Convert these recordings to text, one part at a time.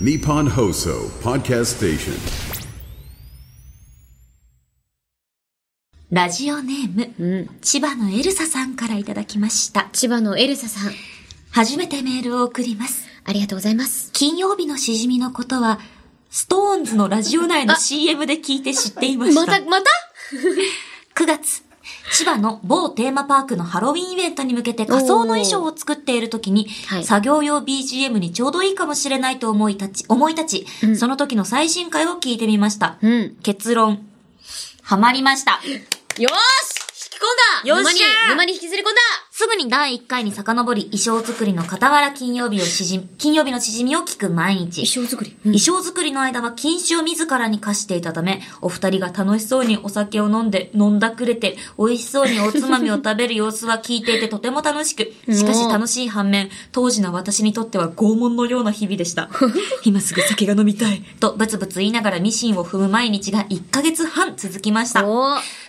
Nippon Hoso Podcast Station. ラジオネーム、千葉のエルサさんからいただきました。千葉のエルサさん、初めてメールを送ります。ありがとうございます。金曜日のしじみのことは、 SixTONES のラジオ内の CM で聞いて知っていました。また、また？9月、千葉の某テーマパークのハロウィンイベントに向けて仮装の衣装を作っている時に、はい。作業用 BGM にちょうどいいかもしれないと思い立ち、思い立ち、その時の最新回を聞いてみました。うん。結論、ハマりました。よーし！引き込んだ！よっし！ゃー沼に、沼に引きずり込んだすぐに第1回に遡り、衣装作りの傍ら金曜日をしじみ、金曜日のしじみを聞く毎日。衣装作り。衣装作りの間は禁酒を自らに課していたため、お二人が楽しそうにお酒を飲んで、飲んだくれて、美味しそうにおつまみを食べる様子は聞いていてとても楽しく、しかし楽しい反面、当時の私にとっては拷問のような日々でした。今すぐ酒が飲みたい。と、ブツブツ言いながらミシンを踏む毎日が1ヶ月半続きました。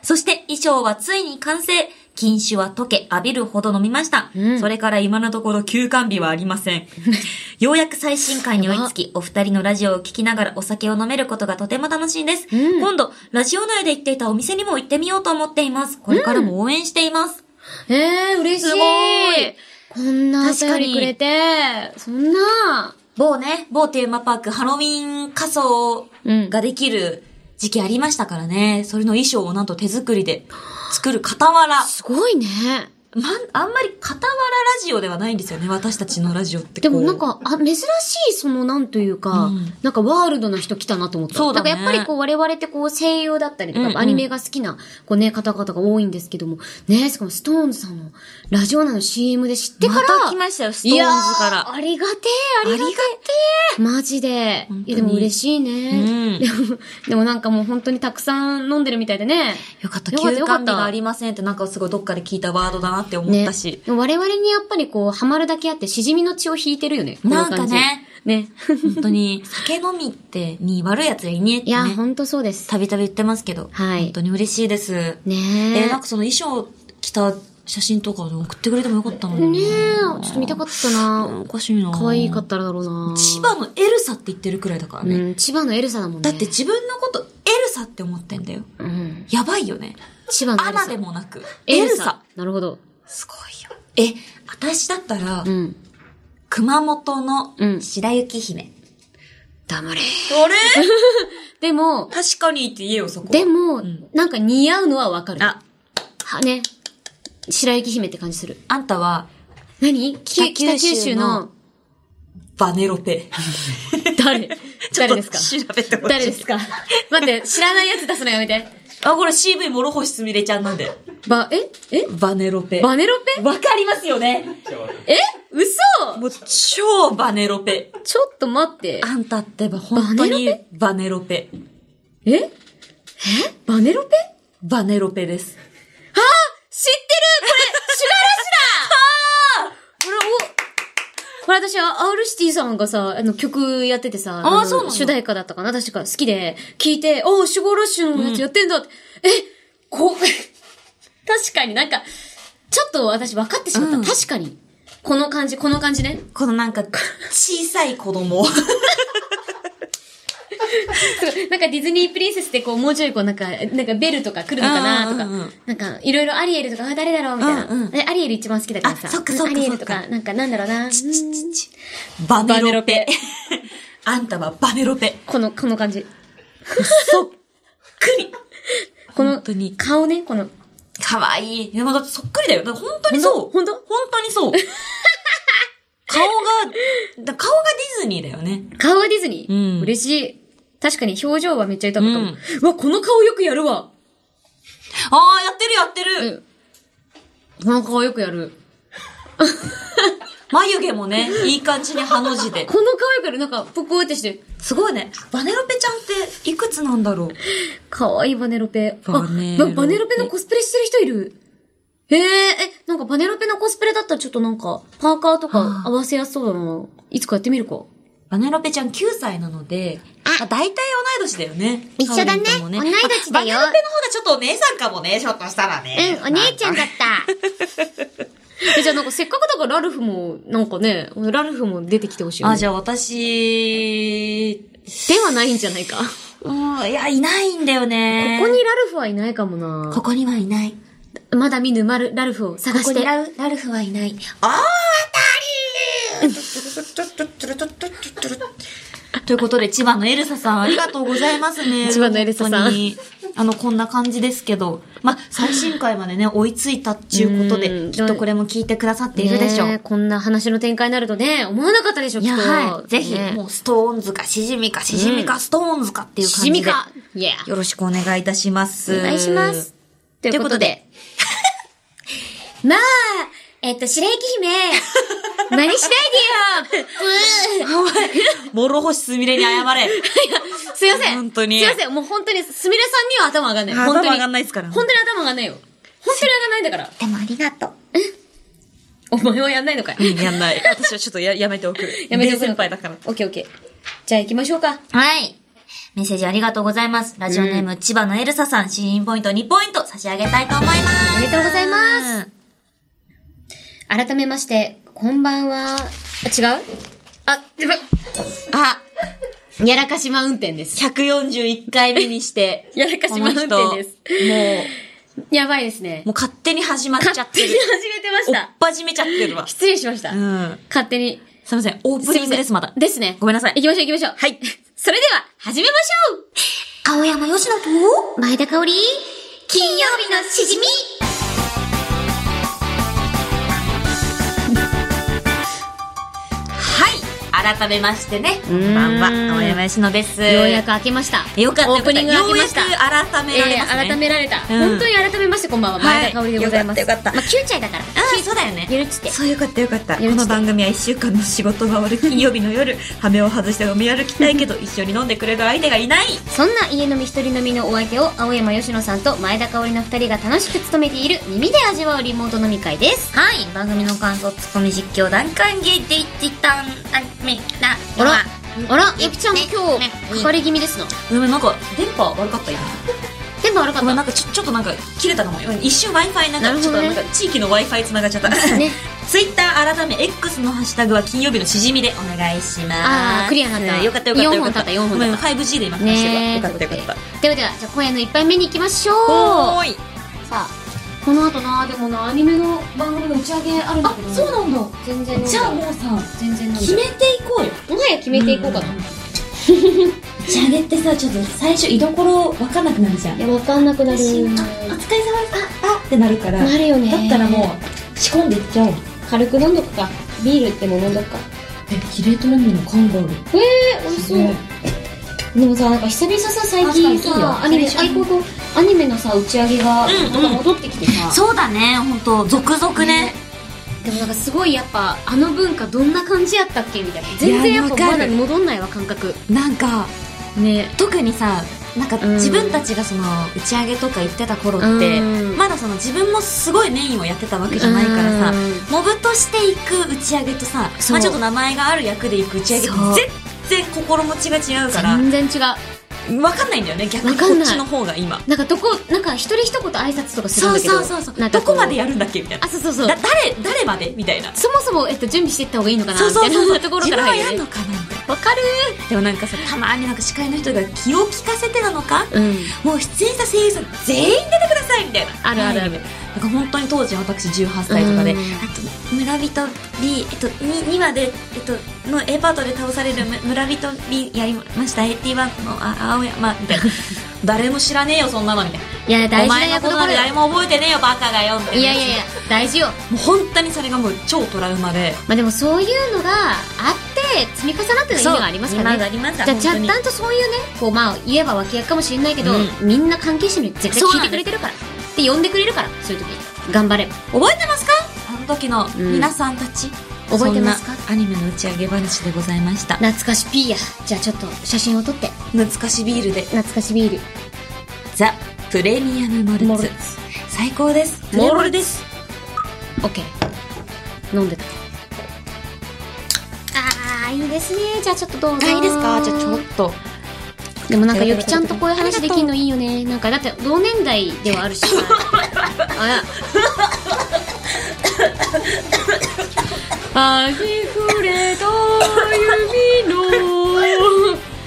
そして衣装はついに完成。禁酒は溶け、浴びるほど飲みました。うんそれから今のところ休館日はありません。ようやく最新回に追いつき、お二人のラジオを聞きながらお酒を飲めることがとても楽しいです。うん今度、ラジオ内で行っていたお店にも行ってみようと思っています。これからも応援しています。えー、嬉しい。すごいこんなお確かにくれて、そんな、某ね、某テーマパークハロウィン仮装うんができる時期ありましたからね。それの衣装をなんと手作りで作る傍ら。すごいね。ま、あんまり傍らラジオではないんですよね、私たちのラジオってで。もなんか、あ、珍しい、その、なんというか、うんなんかワールドな人来たなと思った。そうだねなんかやっぱりこう、我々ってこう、声優だったりとか、うんうんアニメが好きな、こうね、方々が多いんですけども、ね、しかも SixTONES さんのラジオ内の CM で知ってから、また来ましたよ SixTONES からいやーありがてえ、ありがてえ。マジでいや、でも嬉しいね。うんでも、でもなんかもう本当にたくさん飲んでるみたいでね。よかった、よかった休よかがありませんってなんかすごいどっかで聞いたワードだなって思ったし。でも我々にやっぱりこう、ハマるだけあって、しじみの血を引いてるよね。なんかね。ね。本当に、酒飲みって、に悪い奴はいねえっていや、ね。ほんとそうです。たびたび言ってますけど。はい本当に嬉しいです。ねええ。ーなんかその衣装着た写真とかで送ってくれてもよかったのに。ねえ、ちょっと見たかったなおかしいな可愛かったらだろうな千葉のエルサって言ってるくらいだからね。うん、千葉のエルサだもんね。だって自分のことエルサって思ってんだよ。うん。やばいよね。千葉のエルサ。アナでもなく、エルサ。なるほど。すごいよ。え、私だったら、うん。熊本のうん白雪姫。黙れ。あれ？でも、確かにって言えよ、そこ。でも、んなんか似合うのはわかる。あ、はね。白雪姫って感じする。あんたは、何？北北九州の、バネロペ。誰？誰ですか？調べてほしい。誰ですか？待って、知らないやつ出すのやめて。あ、これ CV 諸星すみれちゃんなんで。ば、ええ？バネロペ。バネロペ？わかりますよね。え？嘘もう超バネロペ。ちょっと待って。あんたってば本当にバネロペ？え？え？バネロペ？バネロペです。知ってるこれ、シュガラッシュだこれ、お、これ私は、アウルシティさんがさ、あの、曲やっててさ、のあーそうなんだ主題歌だったかな？確か好きで、聞いて、おーシュガーラッシュのやつやってんだって、え、こ、確かになんか、ちょっと私分かってしまった。うん確かに。この感じ、この感じね。このなんか、小さい子供。なんかディズニープリンセスってこう、もうちょいこう、なんか、なんかベルとか来るのかなとか、なんか、いろいろアリエルとか、あ、誰だろうみたいな。うんうんえアリエル一番好きだからさ。あそっかそっかアリエルとか、なんか、なんだろうな。バネロペ。バネロペあんたはバネロペ。この、この感じ。そっくり。この。顔ね、この。かわいい。でもだってそっくりだよ。だ本当にそう。ほんと本当にそう。顔が、だ顔がディズニーだよね。顔はディズニー？うん嬉しい。確かに表情はめっちゃ豊かかも。ううんわ、この顔よくやるわ。ああ、やってるやってる。この顔よくやる。眉毛もね、いい感じにハの字で。この顔よくやる。なんか、ぷくーってして。すごいね。バネロペちゃんっていくつなんだろう？かわいいバネロペ。あバネロペわバネロペのコスプレしてる人いる？えー、え、なんかバネロペのコスプレだったらちょっとなんか、パーカーとか合わせやすそうだな。いつかやってみるか。バネロペちゃん9歳なので、あ、大体同い年だよね。一緒だね同い年だよあバネロペの方がちょっとお姉さんかもね、ひょっとしたらね。うん、お姉ちゃんだった。え、じゃあなんかせっかくだからラルフも、なんかね、ラルフも出てきてほしい。あ、じゃあ私、ではないんじゃないか。こうん、いや、いないんだよね。こにラルフはいないかもな。ここにはいない。まだ見ぬマルラルフを探して。ラルラルフはいない。大当たり ということで、千葉のエルサさん、ありがとうございますね。千葉のエルサさんあの、こんな感じですけど。まあ、最新回までね、追いついたっていうことうで、んきっとこれも聞いてくださっているでしょう。ねえこんな話の展開になるとね、思わなかったでしょ、きっと。はい。ぜひ、ねもう、ストーンズか、しじみか、しじみか、ストーンズかっていう感じで。しみか。よろしくお願いいたします。お願いします。ということで。まあ、えっと、白雪姫、真似しないでよお前、諸星すみれに謝れ。すいません。本当にすいません。もう本当に、すみれさんには頭上がんない。頭本当に上がんないっすから本当に頭上がんないよ。本当に上がんないんだから。でもありがとう。お前はやんないのかい？やんない。私はちょっとや やめておく。やめておく先輩だから。オッケーオッケー。じゃあ行きましょうか。はい。メッセージありがとうございます。ラジオネーム、千葉のエルサさん、シーンポイント2ポイント差し上げたいと思います。おめでとうございます。改めまして、こんばんは。あ、違う？あ、やばいあ、やらかしマウンテンです。141回目にして、やらかしマウンテンですもやばいですねう、。もう勝手に始まっちゃ勝ってる手に。始めてまし。おった始めちゃってるわ。失礼しました。うん。勝手に。すいません、オープニングです、まだ。ですね。ごめんなさい行きましょう行きましょう。はい。それでは、始めましょう 青山よしのと、前田香織、金曜日のしじみ改めましてね、こんんばんは、青山よしのです。ようやく開けました。よかったオープニング開けました。ようやく改められますね。えー改められた。うん本当に改めまして、こんばんは。前田香織でございます。はいよかったまあ、9歳だから。ああ、そうだよね。ゆるっつって。そうよかったよかった。この番組は一週間の仕事が終わる金曜日の夜、羽目を外して飲み歩きたいけど、一緒に飲んでくれる相手がいない。そんな家飲み一人飲みのお相手を青山吉野さんと前田香織の二人が楽しく務めている耳で味わうリモート飲み会です。はい、番組の感想、ツッコミ実況、段階ゲーで一旦、あめな、あら、あら、ゆきちゃん今日、かかり気味ですな。ごめん、なんか、電波悪かった今。全部悪かごめん、っなんかちょ、ちょっとなんか、切れたかも。一瞬 Wi-Fi なんか、なるほどねちょっとなんか、地域の Wi-Fi 繋がっちゃった。た。ね。ツイッター改め X のハッシュタグは金曜日のしじみでお願いします。あークリアになったうんよかったよかったよかった。四本経った四本経ったごめん 5G で今話してるよかったよかった。ではでは、じゃあ今夜の一杯目に行きましょう。おーい。さあ、この後な、でもな、アニメの番組の打ち上げあるんだけど。そうなんだ。全然じじゃあ。もうさ、全然決めていこうよ。もはや決めていこうかな。打ち上げってさ、ちょっと最初居所わかんなくなるじゃん。いや、わかんなくなる。あ、お疲れ様です。あ、あってなるから。なるよねだったらもう、仕込んでいっちゃおう。軽く飲んどくか。ビールっても飲んどくか。え、キレートレミの缶がある。えー、美味しそう。でもさ、なんか久々さ、最近さ、アニメ、それ一緒にアイコとアニメのさ、打ち上げが、うんうん戻ってきてさ、そうだね、ほんと、続々ね。でもなんかすごいやっぱ、あの文化どんな感じやったっけみたいな。全然やっぱまだ戻んないわ、感覚。なんか、ね。特にさなんかうん。自分たちがその打ち上げとか行ってた頃ってうん。まだその自分もすごいメインをやってたわけじゃないからさうん。モブとして行く打ち上げとさ、まあ、ちょっと名前がある役で行く打ち上げってそう。全然心持ちが違うから全然違う。分かんないんだよね逆にこっちの方が今なんかどこ、なんか一人一言挨拶とかするんそうだけど。そうそうそうなんかどこまでややるんだっけみたいなあ、そうそうそうだ。誰誰までみたいなそもそも、えっと、準備していった方がいいのかなそうみたいそうそうなところ自分はから入るよね。やんのかなみたいなわかる？でもなんかさたまになんか司会の人が気を利かせてなのか？うん。もう出演した声優さん全員出てくださいみたいな。あるあるあるはいなんか本当に当時私18歳とかで、うんあと、村人 B、えっと、2, 2話で、えっと、の A パートで倒されるむ村人 B やりました、AT1 のあ青山、みたいな。誰も知らねえよ、そんなの、みたいな。いや、大事なお前のころよ。誰も覚えてねえよ、バカがよ、みたいな。いやいやいや、大事よ。もう本当にそれがもう超トラウマで。まあでもそういうのがあって、積み重なってる意味がありますからね。ありますじゃあ、ちゃんとそういうね、こう、まあ、言えば脇役かもしれないけど、うんみんな関係者に絶対聞いてくれてるから。で、呼んでくれるから、そういう時。頑張れ。覚えてますか？あの時の皆さんたち。覚えてますか？アニメの打ち上げ話でございました。懐かしピーや。じゃあちょっと写真を撮って。懐かしビールで。懐かしビール。ザ・プレミアムモルツ。最高です。モルツモルです。オッケー。飲んでた。あー、いいですね。じゃあちょっとどうぞ。あ、いいですか？じゃあちょっと。でもなんかゆきちゃんとこういう話できんのいいよね。なんかだって同年代ではあるしさ。あら。あぎふれた指の？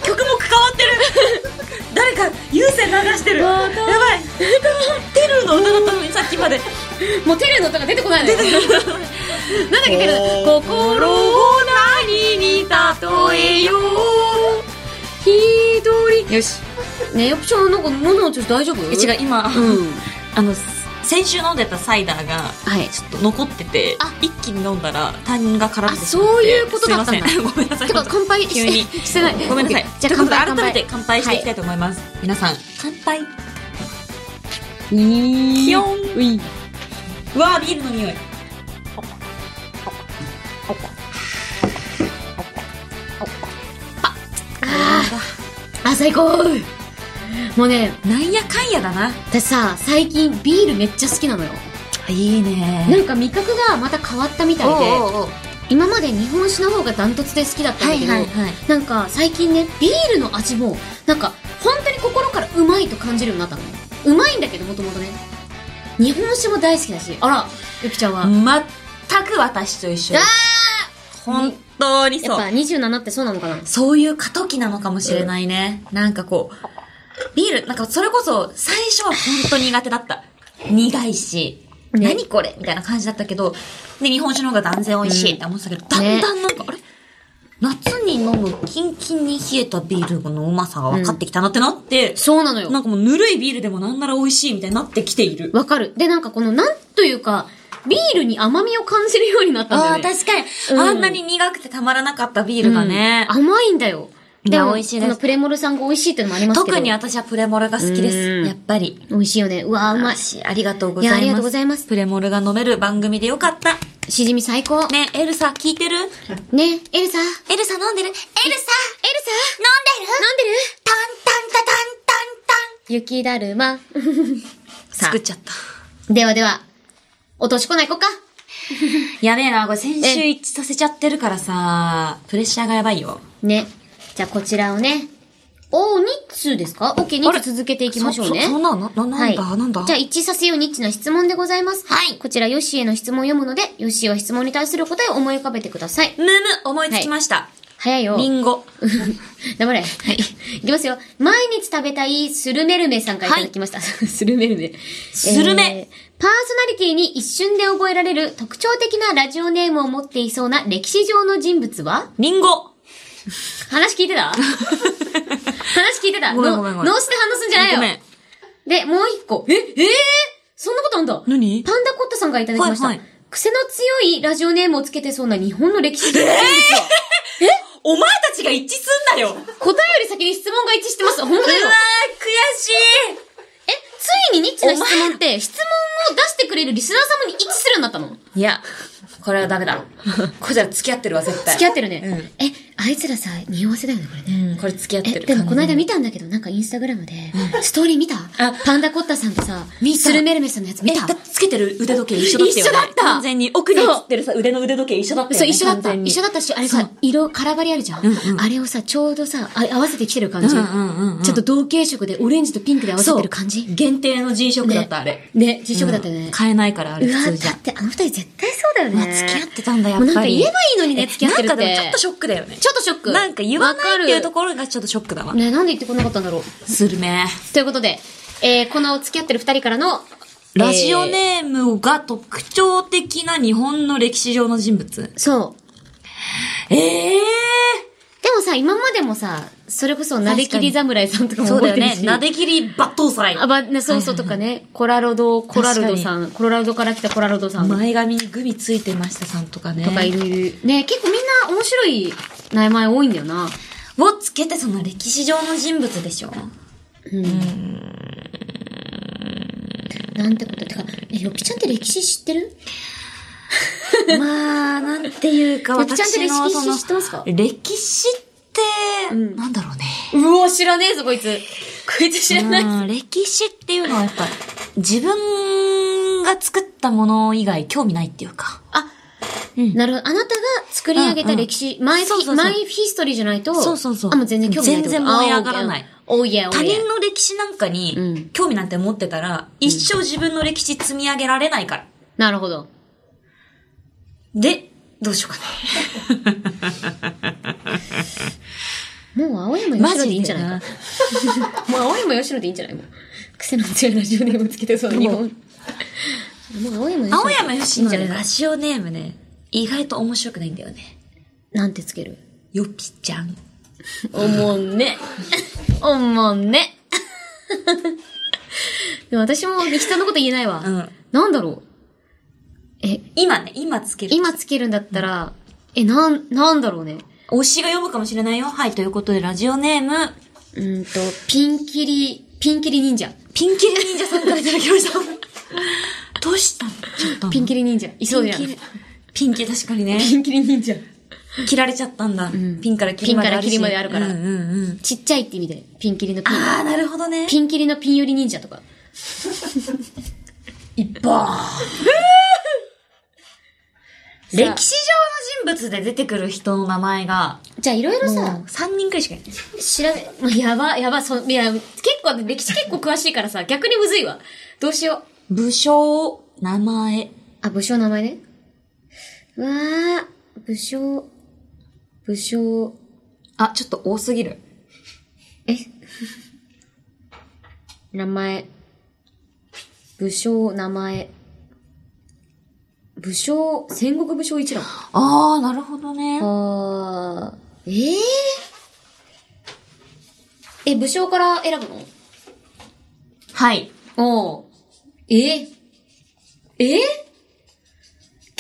曲も変わってる誰か優先流してるやばいテルの歌だったのにさっきまでもうテルの歌が出てこないのよ。なんだっけ、テル。心を何に例えよう。一人。よし。ねえ、よくちゃん、なんか、喉の調子大丈夫？え違う今、うん。あの先週飲んでたサイダーがはい。ちょっと残っててあ。一気に飲んだら担任が絡んであしまって。そういうことだったんだ。すいません。ごめんなさい。てか、乾杯急に。してしてない。ごめんなさい。OK じゃあ、乾杯。改めて乾杯。していきたいと思います、皆さん乾杯。い気温うい。うわービールの匂い最高もうね、なんやかんやだな私さ、最近ビールめっちゃ好きなのよ。いいねなんか味覚がまた変わったみたいで、今まで日本酒の方がダントツで好きだったんだけど、はいなんか最近ね、ビールの味も、なんか本当に心からうまいと感じるようになったのね。うまいんだけど、もともとね。日本酒も大好きだし、あら、ゆきちゃんは？全く私と一緒あです本当にそうやっぱ27ってそうなのかな？そういう過渡期なのかもしれないね。なんかこう、ビール、なんかそれこそ最初は本当に苦手だった。苦いし、ね何これ？みたいな感じだったけど、で、日本酒の方が断然美味しいって思ってたけど、だんだんなんか、あれ？夏に飲むキンキンに冷えたビールのうまさが分かってきたなってなって、そうなのよな。んかもうぬるいビールでもなんなら美味しいみたいになってきている。わかる。で、なんかこの、なんというか、ビールに甘みを感じるようになったんだよああ、ね。確かに、うんあんなに苦くてたまらなかったビールがね。うん甘いんだよ。でも、美味しいですこのプレモルさんが美味しいってのもありますけど。特に私はプレモルが好きです。うんやっぱり。美味しいよね。うわーうまい。しありがとうございます。ありがとうございますプレモルが飲める番組でよかった。しじみ最高。ね、ね、エルサ聞いてる？エルサ。エルサ？エルサ飲んでる？エルサ？飲んでる？飲んでる？タンタンタタンタンタン雪だるま。さ 作っちゃった。あ、ではでは、落としこないこっか。やべえな、これ先週一致させちゃってるからさ、プレッシャーがやばいよ。ね。じゃあこちらをね。おー、2通ですか ?OK、2通続けていきましょうね。そ、そそんな、な、な、なんだ、はい、なんだ？じゃあ一致させようニッチな質問でございます。はいこちらヨッシーへの質問を読むので、ヨッシーは質問に対する答えを思い浮かべてください。むむ、思いつきました。早いよ。リンゴ。黙れ。はい。いきますよ。毎日食べたいスルメルメさんからいただきました。スルメルメ。スルメえーパーソナリティに一瞬で覚えられる特徴的なラジオネームを持っていそうな歴史上の人物は？リンゴ。話聞いてた？話聞いてた？ごめんごめんごめんの脳死で反応すんじゃないよ？ごめん。で、もう一個。え、えー、そんなことあんだ。何？パンダコッタさんからいただきました。はいはい。癖の強いラジオネームをつけてそうな日本の歴史上の人物は、お前たちが一致すんなよ。答えより先に質問が一致してます。本当だよ。うわー、悔しい。え、ついにニッチな質問って、質問を出してくれるリスナー様に一致するようになったのいや、これはダメだ。これじゃ付き合ってるわ、絶対。付き合ってるね。え、あいつらさ、匂わせだよね、これね。うん、これ付き合ってえ、る。でもこの間見たたんだけど、なんかインスタグラムで、ストーリー見た？あパンダコッタさんとさ、スルメルメさんのやつ見え、たつけてる腕時計一緒だったよね。一緒だった完全に。奥に映ってるさ、腕の腕時計一緒だったよね。そう、一緒だった。一緒だったし、あれさ、色、カラバリあるじゃん。あれをさ、ちょうどさ、あ合わせてきてる感じ。ちょっと同系色で、オレンジとピンクで合わせてる感じ？限定の G 色だった、あれ。ね、実食だったよねうん。買えないから、あれうわ、普通じゃだっ。てあの二人絶対そうだよね。まあ、付き合ってたんだ、やっもうなんかぱり。言えばいいのにね、付き合ってるって。なんかでもちょっとショックだよね。ちょっとショック。なんか言わないっていうとこころがちょっとショックだわ。ね、なんで言ってこなかったんだろう。するね。ということで、えー、この付き合ってる二人からの、ラジオネームが特徴的な日本の歴史上の人物。そう。ええでもさ、今までもさ、それこそ、なできり侍さんとかもそうだよね。なできり抜刀祭。あ、ば、ね、そうそうとかね、コラロド、コラルドさん、コロラドから来たコラルドさんと前髪にグミついてましたさんとかね。かいるいる。ね、結構みんな面白い名前多いんだよな。をつけてその歴史上の人物でしょ？なんてこと。てか、え、よきちゃんって歴史知ってる？まあ、なんていうか、よきちゃんって歴史私のその知ってますか？歴史って、んなんだろうね。うお、知らねえぞ、こいつ。こいつ知らない。うん歴史っていうのはやっぱ、自分が作ったもの以外興味ないっていうか。あ、うんなるほど。あなたが作り上げた歴史、マイフィそうそうそうマイヒストリーじゃないと、そうそうそうあ、もう全然興味ない全然燃え上がらない。他。人の歴史なんかうんに興味なんて持ってたら、一生自分の歴史積み上げられないから。なるほど。で、どうしようかね。もう青山吉野でいいんじゃないか？もう青山吉野でいいんじゃないもう。癖の強いラジオネームつけてそうな日本。もう青山吉野。青ラジオネームね、意外と面白くないんだよね。なんてつける？よぴちゃん。おもんね。おもんね。でも私も人のこと言えないわ。うん。なんだろう？え、今ね、今つける。今つけるんだったら、え、なん、なんだろうね。推しが読むかもしれないよ。はい、ということで、ラジオネーム、うーんと、ピンキリ、ピンキリ忍者。ピンキリ忍者さんからいただきました。どうしたの？ちょっと。ピンキリ忍者。いそうじゃん。ピンキ確かにね。ピンキリ忍者。切られちゃったんだ。んピンからキリまであるし。ピンからキリまであるからうんうんうん。ちっちゃいって意味で、ピンキリのピン。あー、なるほどね。ピンキリのピン寄り忍者とか。いっぱい。さあ歴史上の人物で出てくる人の名前が、じゃあいろいろさもう、3人くらいしかいない。調べ、もうやば、やば、そ、いや、結構、歴史結構詳しいからさ、逆にむずいわ。どうしよう。武将、名前。あ、武将の名前ね。うわー、武将、武将、あ、ちょっと多すぎる。え？名前。武将、名前。武将、戦国武将一覧。あー、なるほどね。あー、えええ、武将から選ぶの？はい。おうえ？え？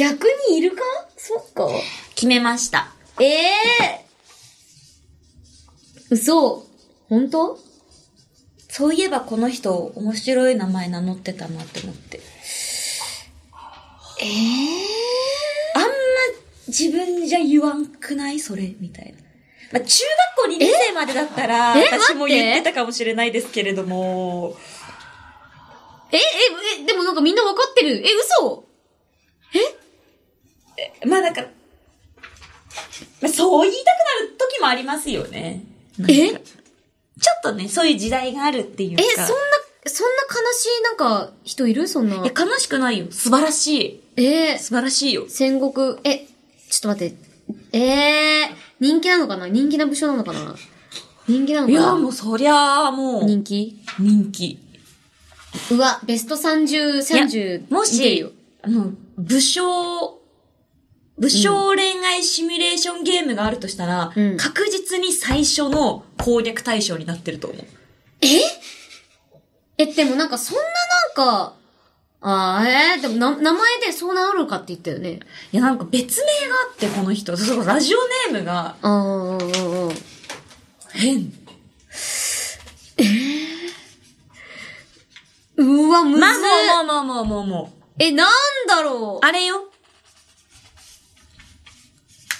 逆にいるか？そっか。決めました。ええ嘘。本当？そういえばこの人、面白い名前名乗ってたなって思って。ええあんま自分じゃ言わんくない？それみたいな。まあ、中学校2年生までだったら、え？私も言ってたかもしれないですけれども、え、え、え、でもなんかみんなわかってる。え、嘘？まあなんか、まあ、そう言いたくなる時もありますよね。え？かちょっとね、そういう時代があるっていうか。え、そんな、そんな悲しいなんか人いる？そんな。いや悲しくないよ。素晴らしい。え？ー素晴らしいよ。戦国、え、ちょっと待って。えー、人気なのかな？人気な武将なのかな？人気なのかな？いや、もうそりゃあ、もう、人気？人気。うわ、ベスト30、30。もし、あの、武将、武将恋愛シミュレーションゲームがあるとしたら、うん確実に最初の攻略対象になってると思う。え、でもなんかそんななんか、あーえー、でもな、名前でそうなるかって言ったよね。いや、なんか別名があって、この人。そうラジオネームがあー、うんうんうん。変。うわ、むずまあ、っもうもうもうもうもうもう。え、なんだろうあれよ。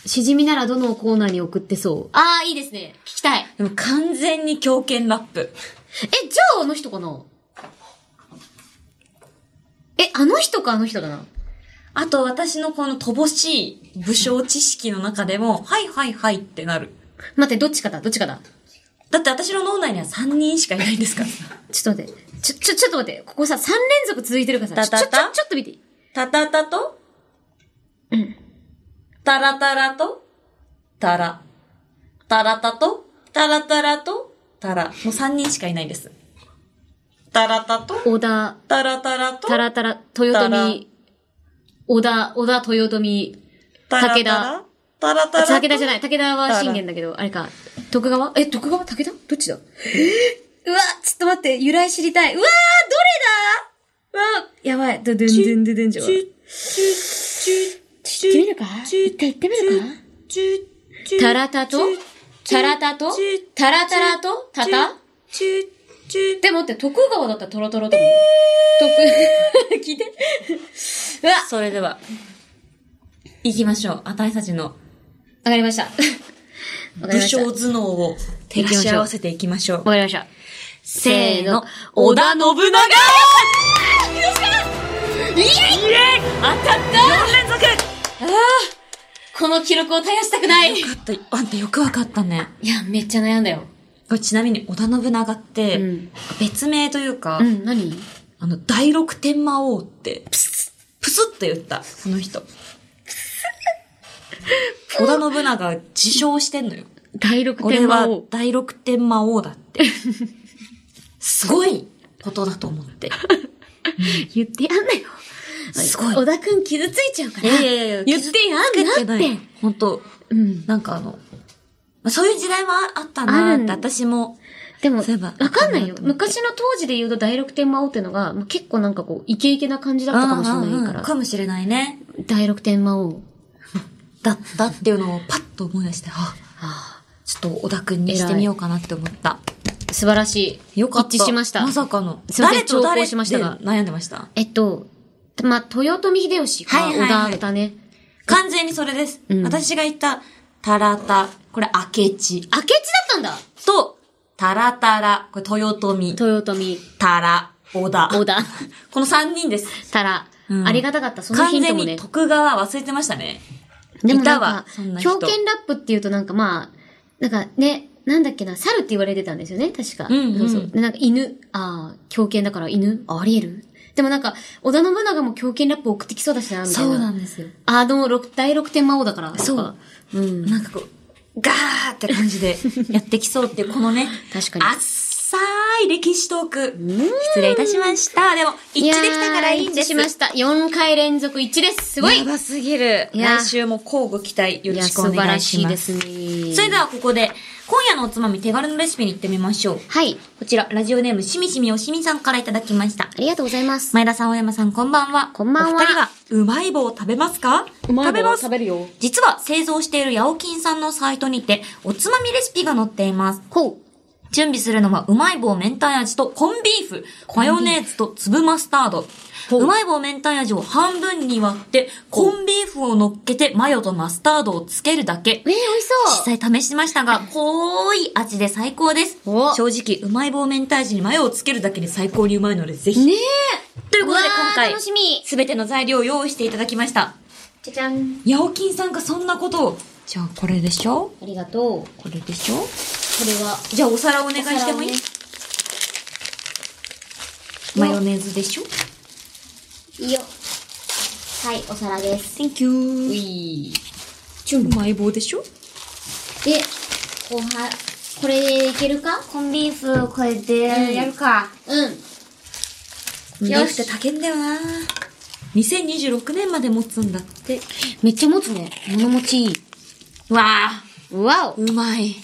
しじみならどのコーナーに送ってそう？あー、いいですね。聞きたい。でも完全に狂犬ラップ。え、じゃああの人かな？え、あの人かあの人だな？あと私のこの乏しい武将知識の中でも、はいはいはいってなる。待って、どっちかだ、どっちかだ？だって私の脳内には3人しかいないんですから。ちょっと待って。ちょ、ちょ、ちょっと待って。ここさ、3連続続いてるからさ。たたた？ちょ、ちょ、ちょっと見て。タタタと、うん。タラタラと、タラ。タラタと、タラタラと、タラ。もう3人しかいないんです。タラタと、小田、タラタラと、タラタラ、豊臣、小田、小田豊臣、タラタラ武田。タラタラ。武田じゃない。武田は信玄だけど、あれか。徳川？え、徳川？武田？どっちだ？うわ、ちょっと待って、由来知りたい。うわー、どれだ？うわやばい。ドドゥンドゥンドゥドゥンじゃん。行ってみるか？一回行ってみるか？タラタと？タラタと？タラタラと？タタ？でも待って、徳川だったらトロトロだもん。徳、聞いて。うわそれでは、行きましょう。私たちの わかりました。武。将わ頭脳を照らし合わせていきましょう。かりました。せーの。織田信長イエイ当たった !4 連続 この記録を絶やしたくない。いよかった。あんたよくわかったね。や、めっちゃ悩んだよ。これちなみに織田信長って、うん別名というか、うん、何？あの、第六天魔王って、プスッ、プスッと言った、その人。織田信長が自称してんのよ。第六俺は天魔王。第六天魔王だって。すごいことだと思って。言ってやんなよ。すごい小田くん傷ついちゃうから。いやいやいや言ってやんなって。本当うん。なんかあの、まあそういう時代もあったなーって私も。でも、わかんないよ。昔の当時で言うと第六天魔王ってのが、結構なんかこう、イケイケな感じだったかもしれないかうんうん。かもしれないね。第六天魔王。だったっていうのをパッと思い出して、あ、ちょっと小田くんにしてみようかなって思った。素晴らしい。よかった。一致しました。まさかの。誰と誰しましたがで悩んでました？えっと、まあ、豊臣秀吉かはいはいはい織田だね。完全にそれです。うん私が言った、タラタ、これ明智。明智だったんだと、タラタラ、これ豊臣。豊臣、タラ、織田。織田、この3人です。たら、うんありがたかった。そのヒ完全にントもね。徳川忘れてましたね。でもなんいたわか狂犬ラップっていうとなんかまあ、なんかね、なんだっけな、猿って言われてたんですよね、確か。うんうんそうそう。で、なんか犬、ああ、狂犬だから犬ああり得るでもなんか、織田信長も狂犬ラップ送ってきそうだしな、みたいな。んですよ。あの、六第六天魔王だから。そう。うん。なんかこう、ガーって感じでやってきそうっていう、このね、確かにあっさーい歴史トーク。失礼いたしました。でも、一致できたからいいんです。しました。4回連続一致です。すごいやばすぎる。来週も交互期待よろしくお願いします。素晴らしいですね。それではここで、今夜のおつまみ手軽のレシピに行ってみましょう。はい。こちら、ラジオネームしみしみおしみさんからいただきました。ありがとうございます。前田さん、大山さん、こんばんは。こんばんはお二人は、うまい棒を食べますか？うまい棒食べます。食べるよ実は、製造しているヤオキンさんのサイトにて、おつまみレシピが載っています。ほう。準備するのは、うまい棒明太味とコンビーフ、マヨネーズと粒マスタード。ほううまい棒明太味を半分に割って、コンビーフを乗っけてマヨとマスタードをつけるだけ。えー、美味しそう。実際試しましたが、濃い味で最高です。お正直、うまい棒明太味にマヨをつけるだけで最高にうまいので、ぜひ。ねということで今回楽しみ、すべての材料を用意していただきました。じゃじゃん。ヤオキンさんがそんなことを。じゃあ、これでしょ？ありがとう。これでしょ？これは、じゃあ、お皿お願いしてもいい、お皿マヨネーズでしょ？いいよ。はい、お皿です。?Thank you. い。うまい棒でしょ？で、こうは、これでいけるか？コンビーフ、これでやるか。うん。コンビーフって高いんだよな2026年まで持つんだって。めっちゃ持つね。物持ちいい。わあわおうまい。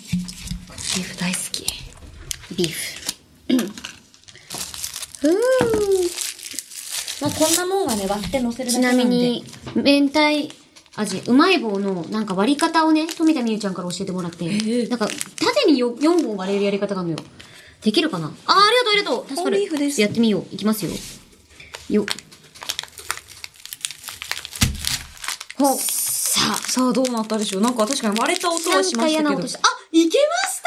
ビーフ大好き。ビーフ。ふー。まあ、こんなもんはね、割って乗せるだちけなで。なんみに、明太味、うまい棒のなんか割り方をね、富田美優ちゃんから教えてもらって、えなんか縦によ4本割れるやり方があるのよ。できるかな？あー、ありがとう、ありがとう。助かる。コンビーフですやってみよう。いきますよ。よ。ほう。さあ、さあどうなったでしょうなんか確かに割れた音はしましたけど。なんか嫌な音した。あ、いけました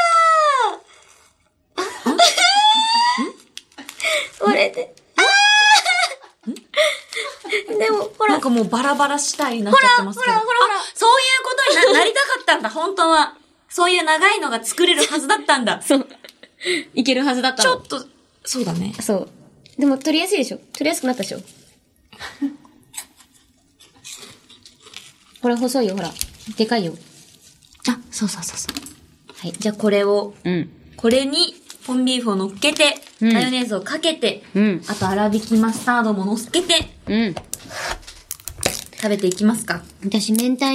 割れて。あーでも、ほらなん、かもうバラバラしたいになっちゃってますけど。ほらほらほらほらあそういうことにな なりたかったんだ、本当は。そういう長いのが作れるはずだったんだ。そう。いけるはずだったのちょっと、そうだね。そう。でも取りやすいでしょ取りやすくなったでしょこれ細いよ、ほら。でかいよ。あ、そうそうそうそう。はい。じゃあこれを、うん。これに、コンビーフを乗っけて、うんマヨネーズをかけて、うんあと粗挽きマスタードも乗っけて、うん。食べていきますか？私、明太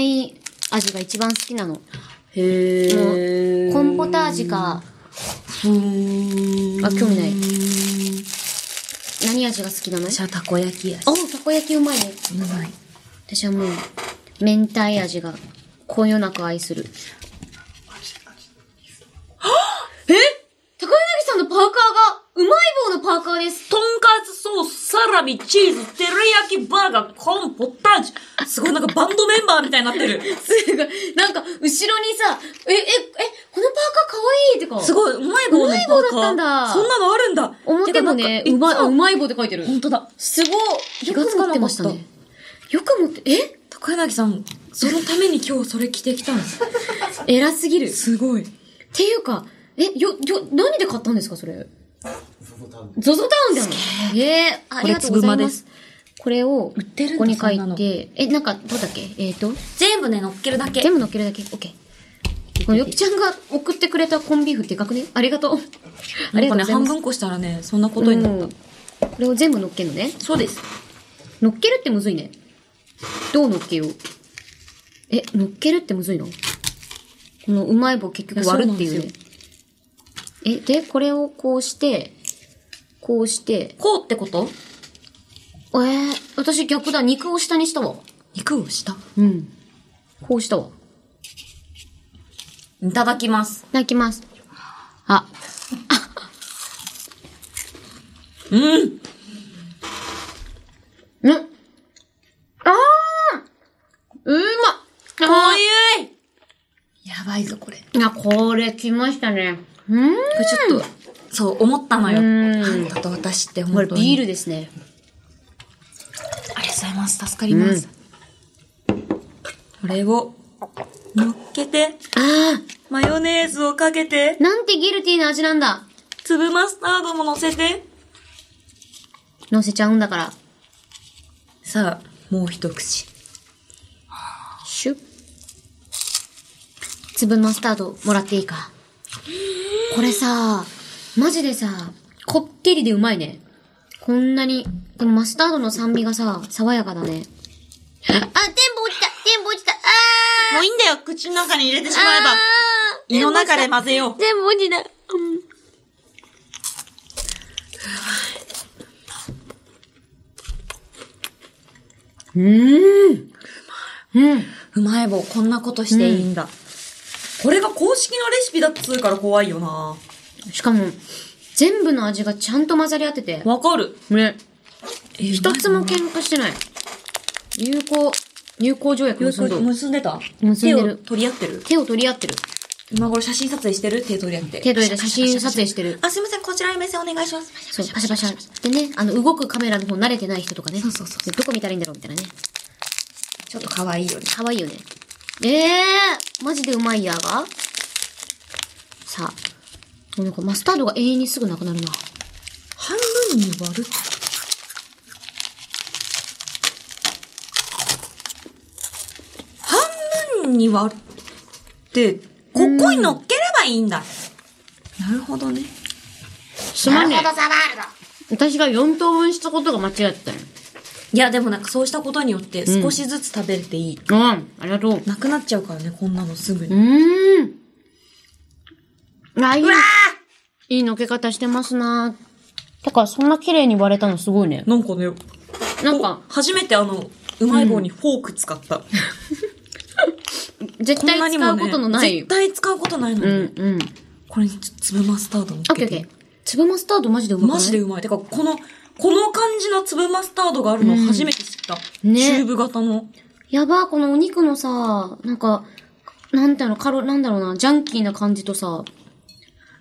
味が一番好きなの。へもう、コンポタージュか、うーん。あ興味ない何味が好きなの？じゃあたこ焼き味。おたこ焼きうまいね。うまい。私はもう、明太味が、こよなく愛する。え高柳さんのパーカーが、うまい棒のパーカーです。とんかつソース、サラミ、チーズ、照り焼きバーガー、コーン、ポタージュ。すごいなんかバンドメンバーみたいになってる。すごい。なんか、後ろにさ、え、え、え、このパーカーかわいいってか。すごい、うまい棒のうまい棒だったんだそんなのあるんだ。表もね、うまい、あうまい棒って書いてる。本当だ。すごい。気がつかなかったよく持ってましたね。よく持って、え？高柳さん、そのために今日それ着てきたんです。偉すぎる。っすごい。ていうか、え、よ、よ、何で買ったんですか、それ？ゾゾタウンでも。ええありがとうございます。これを、売ってるここに書いて、え、なんか、どうだっけ？えっ、ー、と、全部ね、乗っけるだけ。全部乗っけるだけ？オッケー。このよきちゃんが送ってくれたコンビーフでかくねありがとう。ありなんかね、がとうございます。半分こしたらね、そんなことになった。うんこれを全部乗っけるのね？そうです。乗っけるってむずいね。どう乗っけよう？え、乗っけるってむずいの？このうまい棒結局割るっていうね。え、で、これをこうして、こうして、こうってこと？えー、私逆だ。肉を下にしたわ。肉をした。うん。こうしたわ。いただきます。いただきます。あ、うんうんあーうまっこあういうやばいぞ、これ。こーいや、これ来ましたね。うんれちょっと、そう、思ったのよ。うんあんたと私ってこ本当に。れビールですね。ありがとうございます。助かります。これを、乗っけて、あマヨネーズをかけてー、、なんてギルティーな味なんだ。粒マスタードも乗せて、乗せちゃうんだから。さあ、もう一口。シュッ。粒マスタードもらっていいか。これさ、マジでさ、こってりでうまいね。こんなに、このマスタードの酸味がさ、爽やかだね。あ、全部落ちた全部落ちたあもういいんだよ、口の中に入れてしーまえば。あー胃の中で混ぜよう。全部落ちた。うん。うーん。うん。うまい棒、こんなことしていいんだ。これが公式のレシピだっつうから怖いよなしかも、全部の味がちゃんと混ざり合ってて。わかる。ね。え一つも喧嘩してない。友好、友好条約結んどる結んでた？結んでる手を取り合ってる？手を取り合ってる。今頃写真撮影してる？手取り合って。手取り合って写真撮影してるあ、すいません、こちらに目線お願いします。そう、パシャパシャ。でね、あの、動くカメラの方慣れてない人とかね。そうそうそうでどこ見たらいいんだろうみたいなね。ちょっと可愛いよね。かわいいよね。ええー、マジでうまいやがさあ。なんかマスタードが永遠にすぐなくなるな。半分に割る半分に割って、ここに乗っければいいんだ。なるほどね。すまんね。私が4等分したことが間違ってたよ。いや、でもなんかそうしたことによって少しずつ食べれていい。うん、ありがとう。なくなっちゃうからね、こんなのすぐうに。ーん。あ、いい。いいのけ方してますなだからそんな綺麗に割れたのすごいね。なんかね、なんか、お初めてあの、うまい棒にフォーク使った。絶対使うことのない。絶対使うことないのに。うん、うん。これに粒マスタード乗っオッケーオッケー。粒マスタードマジでうまくない？マジでうまい。てか、この、この感じの粒マスタードがあるの初めて知った。ねチューブ型の。やば、このお肉のさ、なんか、なんていうの、カロ、なんだろうな、ジャンキーな感じとさ、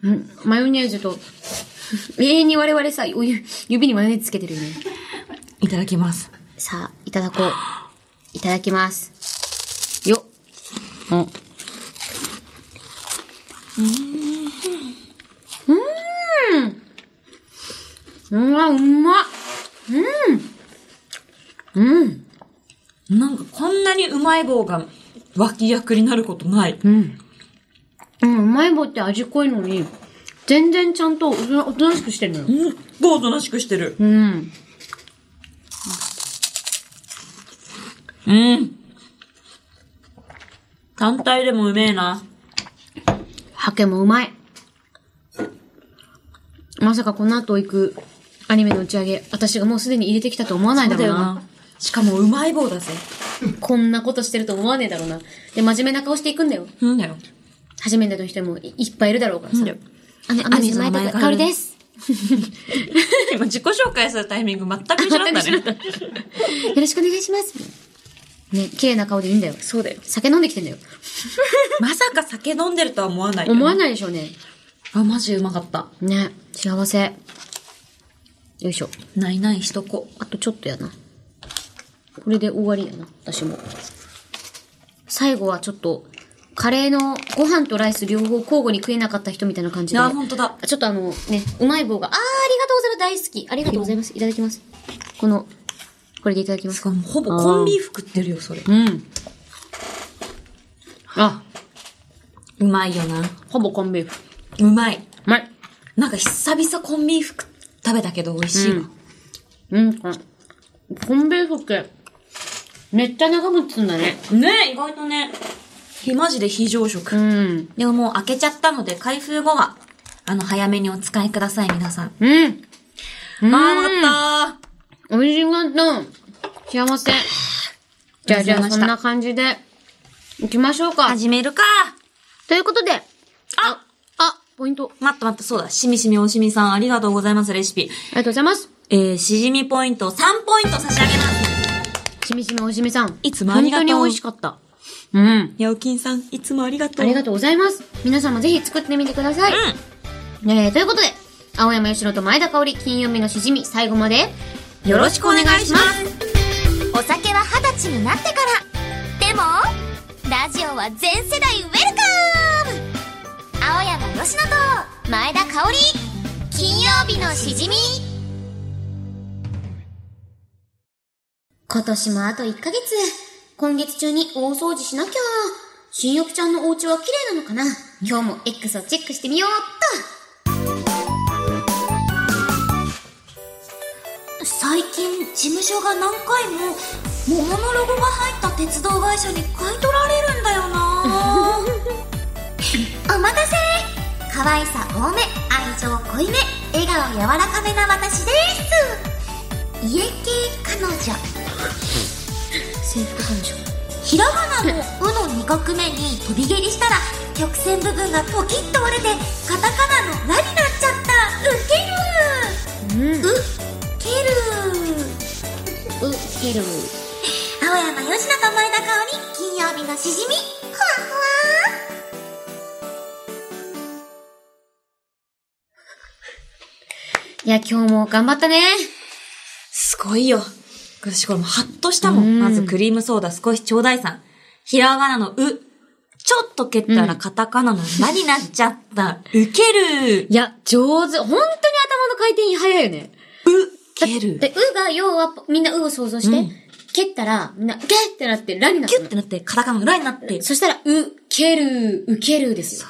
んマヨネーズと、永遠に我々さ、お湯指にマヨネーズつけてるよね。いただきます。さあ、いただこう。いただきます。よっ。うん。うーん。うわ、うまっ。うん。うん。なんかこんなにうまい棒が脇役になることない。うん。うん、うまい棒って味濃いのに、全然ちゃんとおとなおとなしくしてるのよ。うん。ゴードなしくしてる。うん。うん。単体でもうめえな。ハケもうまい。まさかこの後行くアニメの打ち上げ、私がもうすでに入れてきたと思わないだろうな。しかもうまい棒だぜ。こんなことしてると思わねえだろうな。で、真面目な顔していくんだよ。うんだよ。初めての人もいいっぱいいるだろうからさ。うんだよあの、アニメの前名前が香りです。今自己紹介するタイミング全く一緒だったね。よろしくお願いします。ね、綺麗な顔でいいんだよ。そうだよ。酒飲んできてんだよ。まさか酒飲んでるとは思わない、思わい。ないでしょうね。あ、マジうまかった。ね、幸せ。よいしょ。ないないしとこ。あとちょっとやな。これで終わりやな、私も。最後はちょっと、カレーのご飯とライス両方交互に食えなかった人みたいな感じで。あ、ほんとだ。ちょっとあのね、うまい棒が、あー、ありがとうございます。大好き。ありがとうございます。いただきます。この、これでいただきますしかもほぼコンビーフ食ってるよ、それ。うん。あ、うまいよな。ほぼコンビーフ。うまい。うまい。なんか久々コンビーフ食べたけど美味しいわ。うん、こコンビーフって、めっちゃ長持つんだね。ね意外とね。ひ、マジで非常食。うん。でももう開けちゃったので、開封後は、あの、早めにお使いください、皆さん。うん。あー、わかっ美味しかった。幸せ。じゃあじゃあそんな感じで、行きましょうたか。始めるかということで、ああ、ポイント。待って待って、そうだ。しみしみおしみさん、ありがとうございます、レシピ。ありがとうございます。えー、しじみポイント3ポイント差し上げます。しみしみおしみさん。いつもありがとう本当に美味しかった。うん。やおきんさん、いつもありがとう。ありがとうございます。皆さんもぜひ作ってみてください。うえー、ということで、青山吉野と前田香織金曜日のしじみ、最後まで、ん。よろしくお願いします。お酒は二十歳になってからでもラジオは全世代ウェルカム青山吉野と前田香織金曜日のしじみ今年もあと1ヶ月。今月中に大掃除しなきゃ。新翼ちゃんのお家は綺麗なのかな？今日も X をチェックしてみよう最近、事務所が何回も、桃のロゴが入った鉄道会社に買い取られるんだよな。お待たせ。可愛さ多め愛情濃いめ笑顔柔らかめな私です。家系彼女制服彼女。ひらがなの「う」の2画目に飛び蹴りしたら曲線部分がポキッと折れてカタカナの「ラ」になっちゃったウケるうん。ウケるう、ける。青山よしなと前田香織金曜日のしじみふわふわいや、今日も頑張ったね。すごいよ。私これもうハッとしたもん。うんまずクリームソーダ少しちょうだいさん。ひらがなのう。ちょっと蹴ったらカタカナのなになっちゃった？ウケる。いや、上手。本当に頭の回転早いよね。う、蹴る。で、うが、要は、みんなうを想像して、うん蹴ったら、みんな、ゲッってなって、ラになったのキュッてなって、カタカナのラになって。そしたら、う、ける、うけるですよ。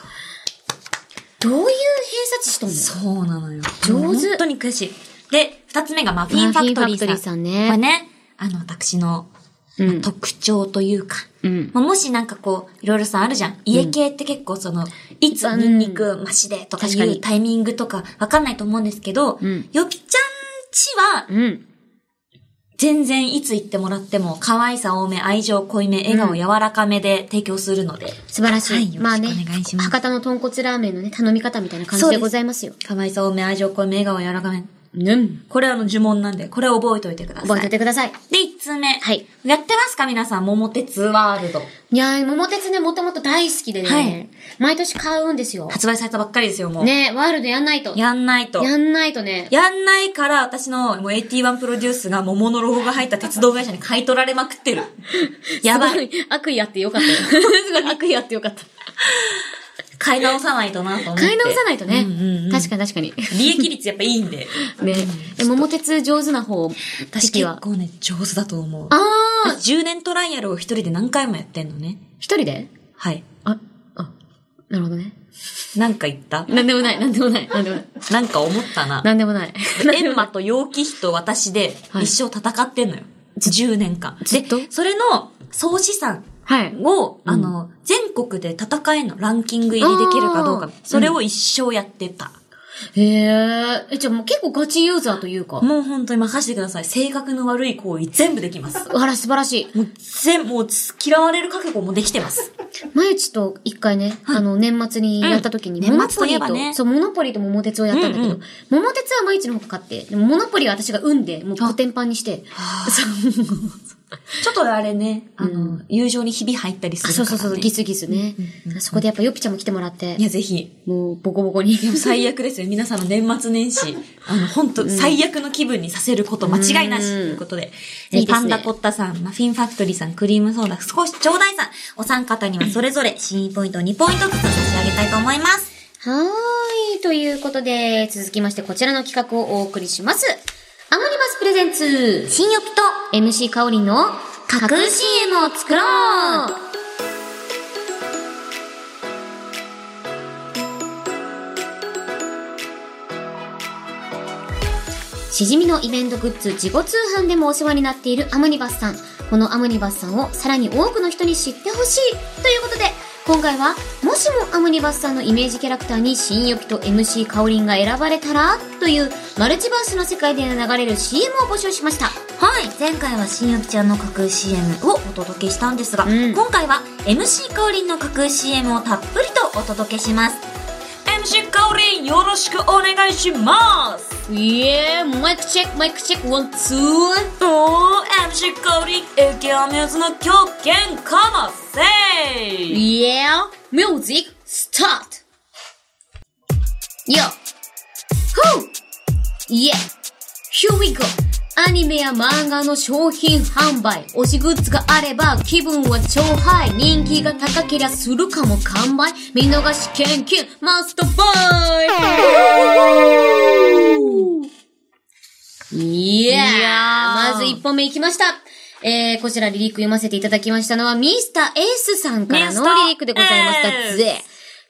どういう偏差値しとんの？そうなのよ。上手本当に悔しい。で、二つ目がマフィンファクトリーさん。マフィンファクトリーさんねこれね、あの、私の、うん特徴というか。うんまあもしなんかこう、いろいろさ、あるじゃん。家系って結構その、いつうんニンニク増しでとかいうタイミングとかわかんないと思うんですけど、うんよきちゃんちは、うん。全然いつ行ってもらっても、可愛さ多め、愛情濃いめ、笑顔柔らかめで提供するので、素晴らしい。はいまあねお願いします博多の豚骨ラーメンのね、頼み方みたいな感じでございますよ。可愛さ多め、愛情濃いめ、笑顔柔らかめ。うん。これあの呪文なんで、これ覚えておいてください。覚えておいてください。で、一つ目。はい。やってますか？皆さん、桃鉄ワールド。いやー、桃鉄ね、もともと大好きでね、はい毎年買うんですよ。発売されたばっかりですよ、もう。ねワールドやんないと。やんないと。やんないとね。やんないから、私のもう81プロデュースが桃のロゴが入った鉄道会社に買い取られまくってる。やばい。悪意あってよかったよ。すごい悪意あってよかった。買い直さないとなと思って。買い直さないとね。うんうんうん確かに確かに。利益率やっぱいいんで。ね。え桃鉄上手な方、私時は？結構ね、上手だと思う。あー、10年トライアルを一人で何回もやってんのね。一人で？はい。あ、あ、なるほどね。なんか言った？なんでもない、なんでもない、なんでもない。なんか思ったな。なんでもない。エンマと陽気比と私ではい一生戦ってんのよ。10年間。ずっと？で、それの総資産はい。を、あの、全国で戦えんのランキング入りできるかどうか。それを一生やってた。へえ。え、じゃあもう結構ガチユーザーというか。もう本当に任せてください。性格の悪い行為全部できます。あら、素晴らしい。もう全、もう嫌われる覚悟もできてます。まゆちと一回ね、あの、年末にやった時に、うんモノポリーと、ねそう、モノポリーと桃鉄をやったんだけど、うんうん桃鉄はまゆちの方が勝って、でもモノポリーは私が運で、もうコテンパンにして、ちょっとあれね、あの、友情にひび入ったりすあ、るから、ね。そうそうそう、ギスギスね。そこでやっぱヨピちゃんも来てもらってい、や、ぜひ。もうボコボコに。最悪ですよ。皆さんの年末年始、あの、本当最悪の気分にさせること間違いなしということで、えいいですねパンダコッタさん、マフィンファクトリーさん、クリームソーダ、少しちょうだいさん、お三方にはそれぞれ、新ポイント2ポイントずつ差し上げたいと思います。はーい。ということで、続きましてこちらの企画をお送りします。アモニバスプレゼンツ、新よぴと MC 香りの架空 CM を作ろう。しじみのイベントグッズ自己通販でもお世話になっているアムニバスさん。このアムニバスさんをさらに多くの人に知ってほしい。ということで、今回は、もしもアムニバスさんのイメージキャラクターに新予期と MC カオリンが選ばれたらというマルチバースの世界で流れる CM を募集しました。はい。前回は新ゆきちゃんの架空 CM をお届けしたんですが、うん今回は MC かおりんの架空 CM をたっぷりとお届けします。りんよろしくお願いします yeah mic check、mic check、one、two。おー、MC アミューズの狂犬かませいイエーミュージック、スタート Here we go! アニメや漫画の商品販売、推しグッズがあれば気分は超ハイ、人気が高けりゃするかも完売、見逃し厳禁、 must buyイ!いやー。まず一本目いきました。えー、こちらリリック読ませていただきましたのは、ミスターエースさんからのリリックでございました。ぜ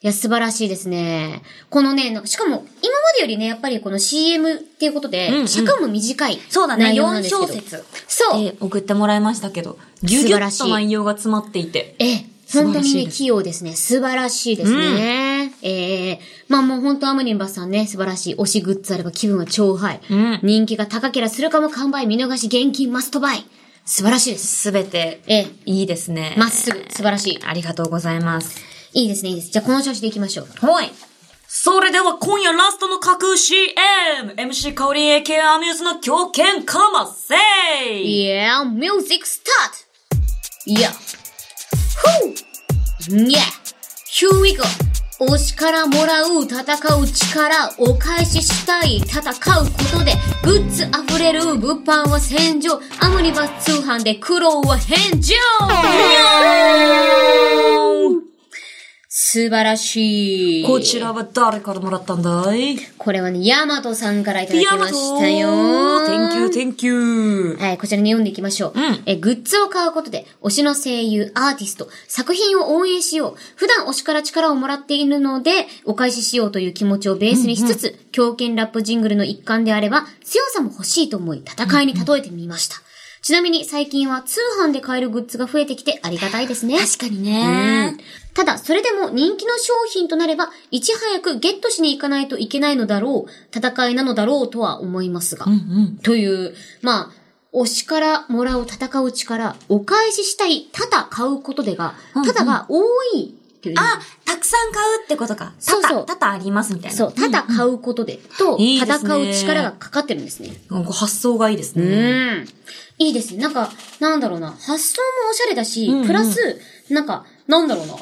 いや、素晴らしいですね。このね、しかも、今までよりね、やっぱりこの CM っていうことで、うんうん尺も短い。そうだね、内容なん4ですけど小節。そう。で、送ってもらいましたけど、ぎゅぎゅっと内容が詰まっていて。え本当にね、器用ですね。素晴らしいですね。ええまあもう本当アムニンバスさんね、素晴らしい。推しグッズあれば気分は超ハイ。うん人気が高ければするかも完売、見逃し現金マストバイ。素晴らしいです。すべて、ええ、いいですね。まっすぐ、素晴らしい。ありがとうございます。いいですね、いいです。じゃあこの調子でいきましょう。はい。それでは今夜ラストの架空 CM!MC 香り AK アミューズの狂犬かませい Yeah, music start! Yeah. Whoo! Yeah! Here we go! 推しからもらう戦う力お返ししたい戦うことでグッズ溢れる物販は戦場アムニバス通販で苦労は返上素晴らしい。こちらは誰からもらったんだい？これはね、ヤマトさんからいただきましたよ。Thank you, thank you. はい、こちらに読んでいきましょう。うんえ、グッズを買うことで、推しの声優、アーティスト、作品を応援しよう。普段推しから力をもらっているので、お返ししようという気持ちをベースにしつつ、狂犬ラップジングルの一環であれば、強さも欲しいと思い、戦いに例えてみました。ちなみに最近は通販で買えるグッズが増えてきてありがたいですね。確かにうんね。ただ、それでも人気の商品となれば、いち早くゲットしに行かないといけないのだろう、戦いなのだろうとは思いますが。うんうん。という、まあ、推しからもらう戦う力、お返ししたい、ただ買うことでが、ただが多いあ、たくさん買うってことか。そうそうただ、ただありますみたいな。そう、ただ買うことで、と、戦ねう力がかかってるんですね。なんか発想がいいですうね。ん。いいですね。なんか、なんだろうな。発想もおしゃれだし、プラス、なんか、なんだろうな。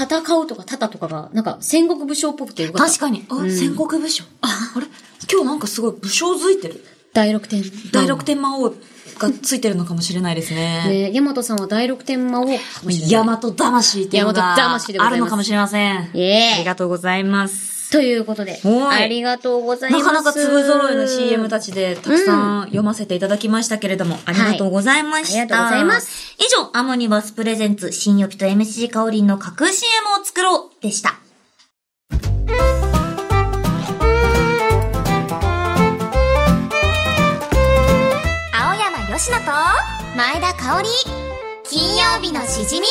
戦うとか、たたとかが、なんか、戦国武将っぽくてよかった。確かに。あ、うん戦国武将。あ、あれ？今日なんかすごい武将づいてる。第六点。第六天魔王がついてるのかもしれないですね。ね、ヤマトさんは第六点魔王かもしれない。大和魂っていうの大和があるのかもしれません。イエーイありがとうございます。ということで、はいありがとうございます。なかなか粒揃いの CM たちでたくさん読ませていただきましたけれども、ありがとうございました。ありがとうございます。以上、アモニバスプレゼンツ、新予備と MC 香りの架空 CM を作ろうでした。と前田香織金曜日のしじみ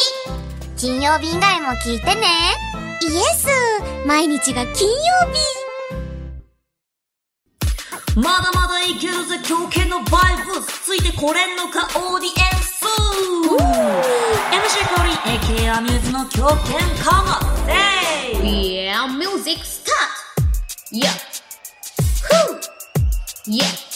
金曜日以外も聞いてねイエス毎日が金曜日まだまだいけるぜ狂犬のバイブスついてこれんのかオーディエンス MC 香り AK アミューズの狂犬かませ Yeah, music start! Yeah! Whew! Yeah!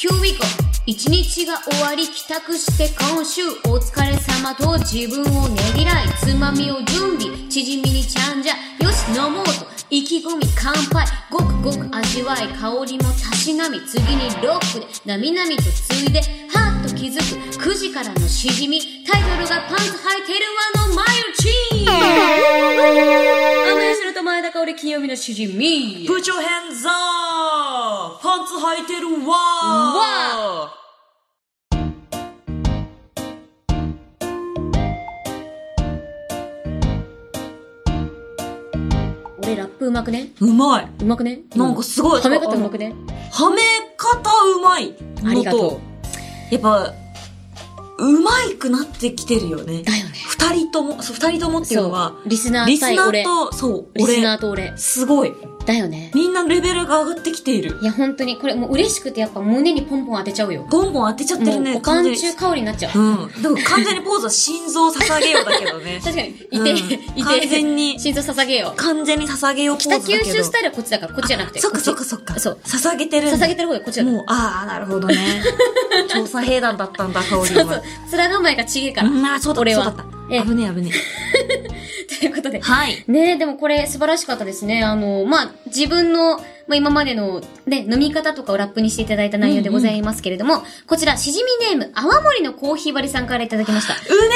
Here we go! 一日が終わり帰宅して今週。お疲れ様と自分をねぎらい。つまみを準備。縮みにちゃんじゃよし飲もうと。意気込み乾杯。ごくごく味わい。香りもたしなみ。次にロックで。なみなみとついで。はっと気づく。9時からのしじみ。タイトルがパンツ履いてるわのマユチー。雨するとと前田香織金曜日のしじみ。Put your hands up! パンツ履いてるわ。わ俺ラップうまくね？うまい。うまくね？なんかすごい。はめ方うまくね？はめ方うまい。ありがとやっぱ、うまいくなってきてるよね。だよね。二人とも、そう、二人ともっていうのは、リスナリスナーと、そう、リスナ俺、ーと俺。すごい。だよね。みんなレベルが上がってきている。いや、本当に、これもう嬉しくてやっぱ胸にポンポン当てちゃうよ。ボンボン当てちゃってるね。おかん完全に中香りになっちゃう。うん。でも完全にポーズは心臓捧げようだけどね。確かに、いて、うんいて、完全に心臓捧げよう。完全に捧げようポーズだ北けど。九州スタイルはこっちだから、こっちじゃなくて。そっかそっかそっか。そう。捧げてる捧げてる方でこっちだ。もう、ああ、なるほどね。調査兵団だったんだ、香 りそうそうは。。面構えがちげえから。うん、あーそうだった、俺はそうだった。ええ危ねえ危ね ということでえ。。はい。ねえ、でもこれ素晴らしかったですね。あの、まあ、自分の、まあ、今までの、ね、飲み方とかをラップにしていただいた内容でございますけれども、こちら、しじみネーム、泡盛のコーヒー割りさんからいただきました。うめえんだよ、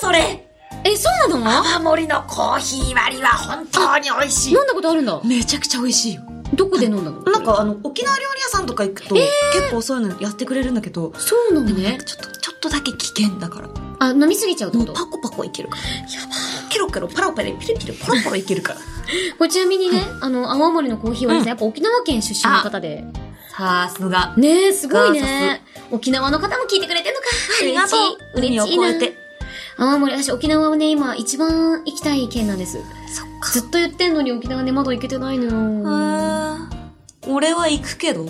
それえ、そうなの？泡盛のコーヒー割りは本当に美味しい。飲んだことあるんだ？めちゃくちゃ美味しいよ。どこで飲んだの？なんかあの、沖縄料理屋さんとか行くと、結構そういうのやってくれるんだけど、そうなのね。ちょっと、ちょっとだけ危険だから。あ、飲みすぎちゃうってこと？パコパコいけるから。やばケロケロ、パラパラ、ピリピリ、ポロポロいけるから。これちなみにね、あの、泡盛のコーヒー割りさん、やっぱ沖縄県出身の方で。さすが。ねえ、すごいさね。沖縄の方も聞いてくれてんのか。ありがとう。嬉しい。嬉しいな海を越え。て。泡盛、私沖縄はね、今一番行きたい県なんです。そっか。ずっと言ってんのに沖縄ね、まだ行けてないのよ。あー俺は行くけど。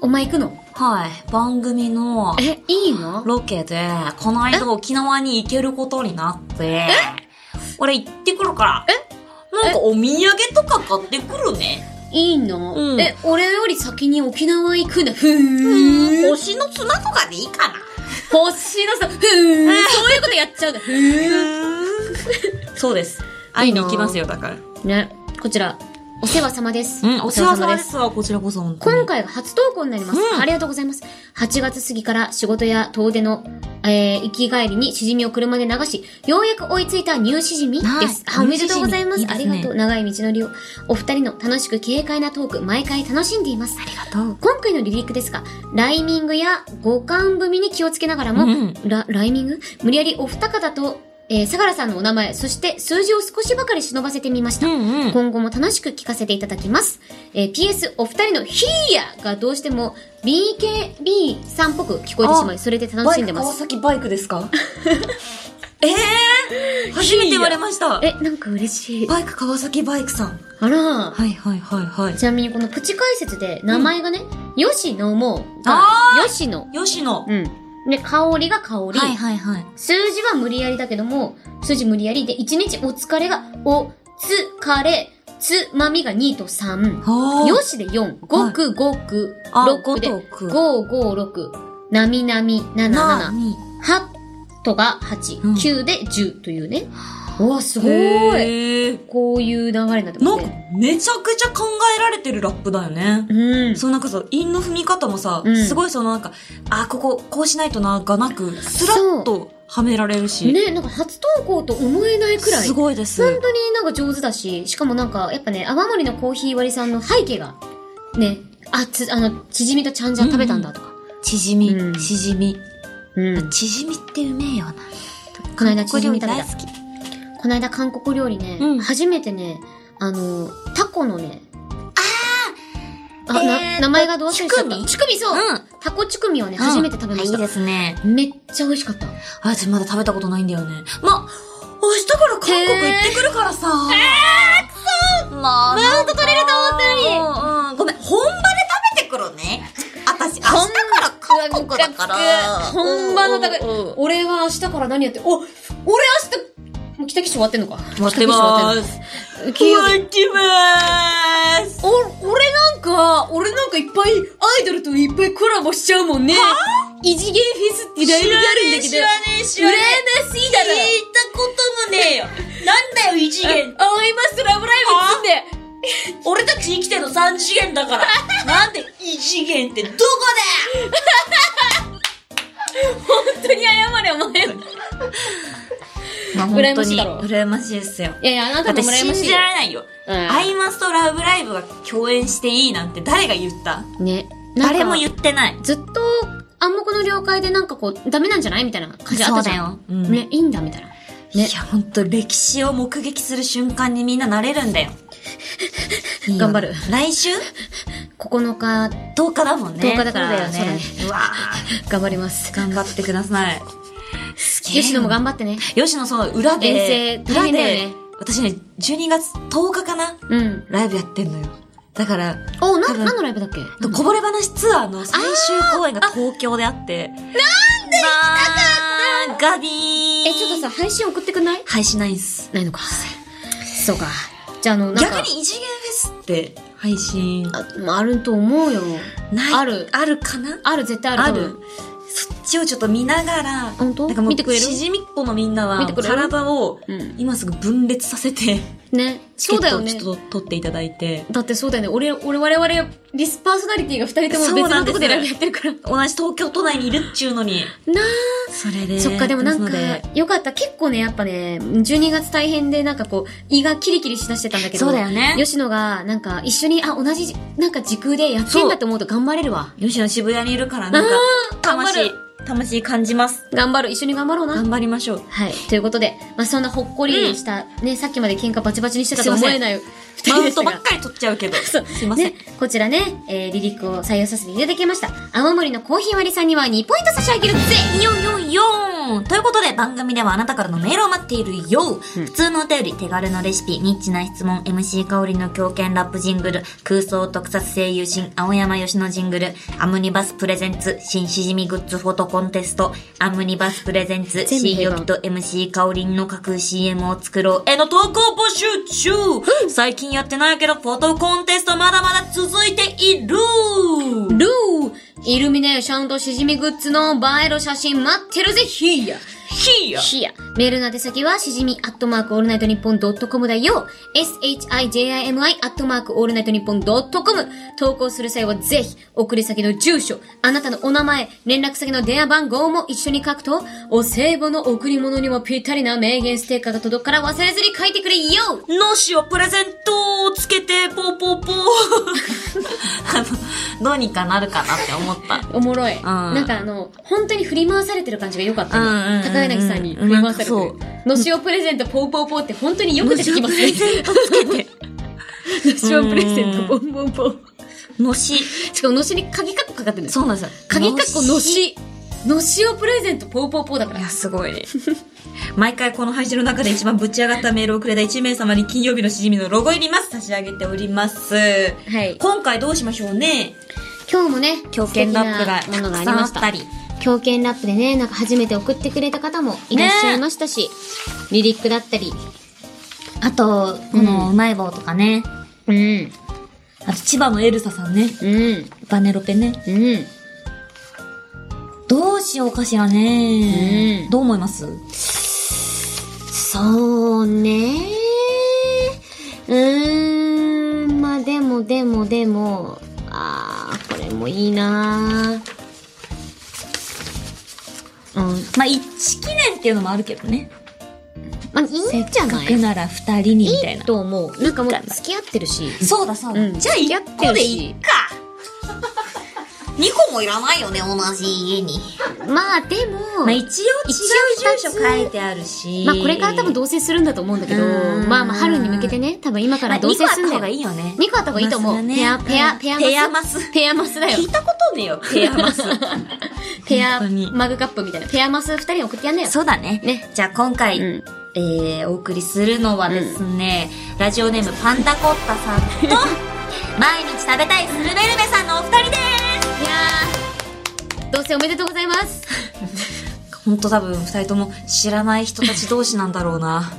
お前行くの？はい。番組のえ、いいの？ロケで、この間沖縄に行けることになって、俺行ってくるから。え？なんかお土産とか買ってくるね。いいの、うんえ、俺より先に沖縄行くんだ。ふーん。星の砂とかでいいかな。星のさ、ふーん。そういうことやっちゃうんだ。ふーん。そうです。会いに行きますよ、だから。ね、こちら、お世話様です。うん、お世話様ですわ、こちらこそ、本当に。今回が初投稿になります、うんありがとうございます。8月過ぎから仕事や遠出の、えー、行き帰りにしじみを車で流し、ようやく追いついたニューしじみはいです。あ、おめでとうございます。いいですねありがとう。長い道のりを。お二人の楽しく軽快なトーク、毎回楽しんでいます。ありがとう。今回のリリックですが、ライミングや五感踏みに気をつけながらも、うんラ、ライミング？無理やりお二方と、えー、相良さんのお名前、そして数字を少しばかり忍ばせてみました。うんうん。今後も楽しく聞かせていただきます。えー PS、お二人のヒーヤがどうしても BKB さんっぽく聞こえてしまい、それで楽しんでます。川崎バイクですか？え えー、初めて言われました。え、なんか嬉しい。バイク川崎バイクさん。あら。はいはいはいはい。ちなみにこのプチ解説で名前がね、よしのもがあ、よしの。吉野。うん。で、香りが香り。はいはいはい。数字は無理やりだけども、数字無理やりで、1日お疲れが、お、つ、かれ、つ、まみが2と3。はよしで4、5区5区、あ6で、5と9 5、5、6、なみなみ、7、7、なに。8とが8、うん9で10というね。うわ、すごい。こういう流れになってまなんかすね。、めちゃくちゃ考えられてるラップだよね。うん。そうなんかさ、韻の踏み方もさ、うんすごいそのなんか、あ、ここ、こうしないとな、がなく、スラッとはめられるし。ね、なんか初投稿と思えないくらい。すごいです。本当になんか上手だし、しかもなんか、やっぱね、泡盛のコーヒー割りさんの背景が、ね、あ、つ、あの、チヂミとちゃんじゃん食べたんだとか。縮み、うん縮み。うん。縮みってうめえよな。この間チヂミ食べた大好。き。この間韓国料理ね、うん初めてね、あの、タコのね、ああ、えーな、名前がどう忘れしちゃった。チュクミ？チュクミそう、うんタコチュクミをね、初めて食べました。いいですね。めっちゃ美味しかった。あ、私まだ食べたことないんだよね。ま、明日から韓国行ってくるからさ。えー、くそまあ、マウント取れると思ったのに。うん、ごめん、本場で食べてくるね。私、明日から韓国だから。本場の高いうんうん。俺は明日から何やって、お、俺明日、もう北九州終わってんのか？待ってまーす。す。金曜日。待ってまーす。お、俺なんか、俺なんかいっぱいアイドルといっぱいコラボしちゃうもんね。異次元フェスってライブがあるんだけど。知らねえ、知らねえ。羨ましいだろ。聞いたこともねえよ。なんだよ、異次元。あ、アイマストラブライブっつって。俺たち生きてるの3次元だから。なんで異次元ってどこ本当に謝れ、お前。まあ羨ましいだろ羨ましいですよ。いやいや、あなたも羨ましい信じられないよ。うんアイマスとラブライブが共演していいなんて誰が言った？ね。誰も言ってない。ずっと暗黙の了解でなんかこう、ダメなんじゃないみたいな感じあったじゃん。そうだようんね、いいんだ、みたいな。ねいや、ほんと歴史を目撃する瞬間にみんななれるんだよ。頑張る来週？9日、10日だもんね。10日だからそうだよそうだねね。うわ 頑張りますー。頑張ってください。吉野も頑張ってね。吉野そう、裏で、遠征大裏変だよねで、私ね、12月10日かなうん。ライブやってんのよ。だから、お、な、何のライブだっけ？こぼれ話ツアーの最終公演が東京であって。なんで行ガビーえ、ちょっとさ、配信送ってくんない？配信ないんす。ないのか。そうか。じゃあ、あの。逆に異次元フェスって配信あ、まあ、あると思うよ。ないある。あるかな？ある、絶対ある。ある。そっちをちょっと見ながら、本当？なんかもう見てくれる？しじみっこのみんなは体をうん今すぐ分裂させて、ね。そうだよねち。ょっと取っていただいて、だってそうだよね。俺、俺、我々、リスパーソナリティが二人とも別のとこでライブやってるから。同じ東京都内にいるっちゅうのに、なそれで。あ。そっか、でもなんかよかった。結構ね、やっぱね、12月大変で、なんかこう、胃がキリキリしだしてたんだけど。そうだよね吉野が、なんか、一緒に、あ、同じ、なんか時空でやってんだって思うと頑張れるわ。吉野渋谷にいるから、なんか、魂頑張る、魂感じます。頑張る。一緒に頑張ろうな。頑張りましょう。はい。ということで、まあ、そんなほっこりした、ね、さっきまで喧嘩バチバチにしてたと思えない二マウン。トばっかり取っちゃうけど。そう。すいません。ね、こちらね、えー、リリックを採用させていただきました。青森のコーヒー割りさんには2ポイント差し上げるぜよよよーんということで番組ではあなたからのメールを待っているよ、普通のお便り、手軽のレシピ、ニッチな質問、MC 香りの狂犬ラップジングル、空想特撮声優新、青山吉野ジングル、アムニバスプレゼンツ、新しじみグッズフォトコンテスト、アムニバスプレゼンツ、全部平板新予備と MC 香りの架空 CM を作ろう。への投稿募集中。最近やってないけど、フォトコンテストまだまだ続いている。ルーイルミネーションとしじみグッズの映える写真待ってるぜヒーヤひやヒーヤメールの宛先はしじみアットマークオールナイトニッポンドットコムだよ。Shijimi アットマークオールナイトニッポンドットコム。投稿する際はぜひ送り先の住所、あなたのお名前、連絡先の電話番号も一緒に書くとお歳暮の贈り物にもぴったりな名言ステッカーが届くから忘れずに書いてくれよ。のしをプレゼントをつけて、ポーポーポー。あの、どうにかなるかなって思った。おもろい。んなんかあの、本当に振り回されてる感じが良かった高柳さんに振り回されてる。のしおプレゼントポーポーポーって本当によく出てきますね。のしおプレゼント ポンポンポン。のし。しかものしに鍵カッコかかってるんですそうなんですよ。鍵カッコの。し。のしおプレゼントポーポーポーだからいや、。すごいね。毎回この配信の中で一番ぶち上がったメールをくれた1名様に金曜日のしじみのロゴ入ります。差し上げております。はい。今回どうしましょうね。今日もね、狂犬ラップがものがありました。狂犬ラップでね、なんか初めて送ってくれた方もいらっしゃいましたし、リリックだったり、あと、このうまい棒とかね。うん、あと、千葉のエルサさんね。うん、バネロペね。うん。どうしようかしらね。うんどう思います？そうねうーん、まあでもでもでも、あー、これもいいなうん。まあ、一記念っていうのもあるけどね。まあいいんじゃせっないかくなら二人にみたいな。と思う。なんかもう付き合ってるし。そうだそうだ。うんじゃあ一個でいいか。二個もいらないよね、同じ家に。まあでも、まあ一応違う住所一応書いてあるし。まあこれから多分同棲するんだと思うんだけど、うんまあまあ春に向けてね、多分今から同棲するんだよ。まあ二個あった方がいいよね2個あった方がいいと思う。ペア、ペア、うんペアマス。ペアマスペアマスだよ聞。いたことねえよ、ペアマス。ペアマグカップみたいな。ペアマス2人に送ってやんなよ。そうだね。ねじゃあ今回、うんえー、お送りするのはですね、ラジオネームパンダコッタさんと、毎日食べたいスルベルベさんのお二人です同棲おめでとうございます。ほんと多分二人とも知らない人たち同士なんだろうな。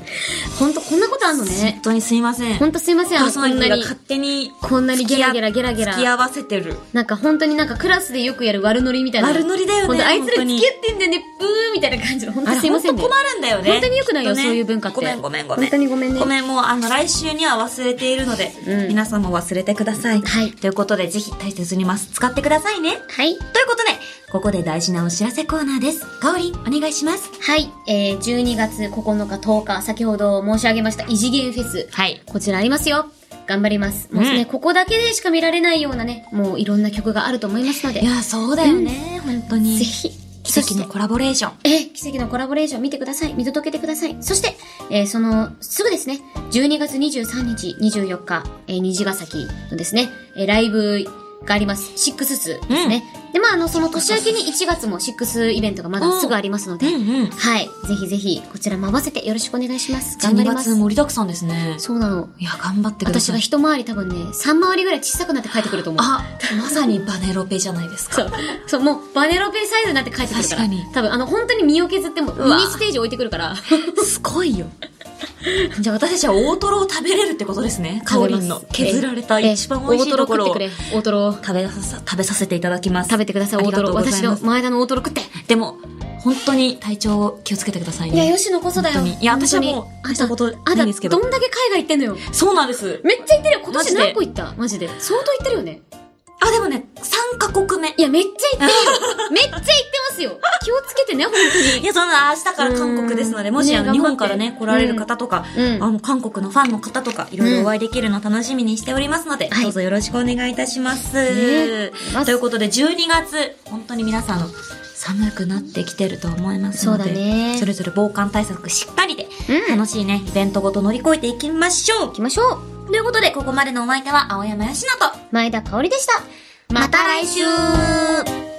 ほんとこんなことあんの本ね。当にすいません。ほんとすいません、こんなに。勝手にこんなにゲラゲラゲラゲラ付き合わせてる。なんか本当になんかクラスでよくやる悪ノリみたいな。悪ノリだよねあいつら付き合ってんだよね、ブーみたいな感じの。ほんとあれすいませんね。困るんだよね。本当に良くないよねそういう文化ってごめんごめんごめん。本当にごめんねごめん、もうあの来週には忘れているので、うん皆さんも忘れてください。はいということで、ぜひ大切にます。使ってくださいね。はい。ということで、ここで大事なお知らせコーナーです。かおりん、お願いします。はい、えー、12月9日、10日、先ほど申し上げました異次元フェス。はい。こちらありますよ。頑張ります。もうね、うんここだけでしか見られないようなね、もういろんな曲があると思いますので。いや、そうだよね、本当に。ぜひ、奇跡のコラボレーション。えー奇跡のコラボレーション見てください。見届けてください。そして、えーその、すぐですね、12月23日、24日、えー虹ヶ崎のですね、えーライブがあります。シックススですね。で、まあ、あの、その年明けに1月もシックスイベントがまだすぐありますので、うんうん。はい。ぜひぜひ、こちらも合わせてよろしくお願いします。頑張12ります月。盛りだくさんですね。そうなの。いや、頑張ってください。私が一回り多分ね、3回りぐらい小さくなって帰ってくると思う。あ、まさにバネロペじゃないですか。そう。そう、もう、バネロペサイズになって帰ってくるから。確かに多分、あの、本当に身を削っても、ミわニステージ置いてくるから。すごいよ。じゃあ私たちは大トロを食べれるってことですね。カオリンの削られた一番美味しいところを大トロ食べささ、食べさせていただきます。食べてください、大トロ。私の前田の大トロ食って。でも、本当に体調気をつけてくださいね。いや、吉野こそだよ。いや私はもう大したことないんですけどどんだけ海外行ってんのよ。そうなんです。めっちゃ行ってるよ。今年何個行った？マジで。相当行ってるよね。あ、でもね、3カ国目。いや、めっちゃ行ってるよ。めっちゃ行ってますよ。気をつけてね、本当に。いや、そんな、明日から韓国ですので、うん。もし、あの、ね日本からね来られる方とか、うん。あの、韓国のファンの方とか、いろいろお会いできるのを楽しみにしておりますので、はい。どうぞよろしくお願いいたします。ねということで、12月、本当に皆さんの、寒くなってきてると思いますので、そうだね。それぞれ防寒対策しっかりで、うん。楽しいね、イベントごと乗り越えていきましょう。行きましょう。ということで、ここまでのお相手は、青山よしのと、前田香織でした。また来週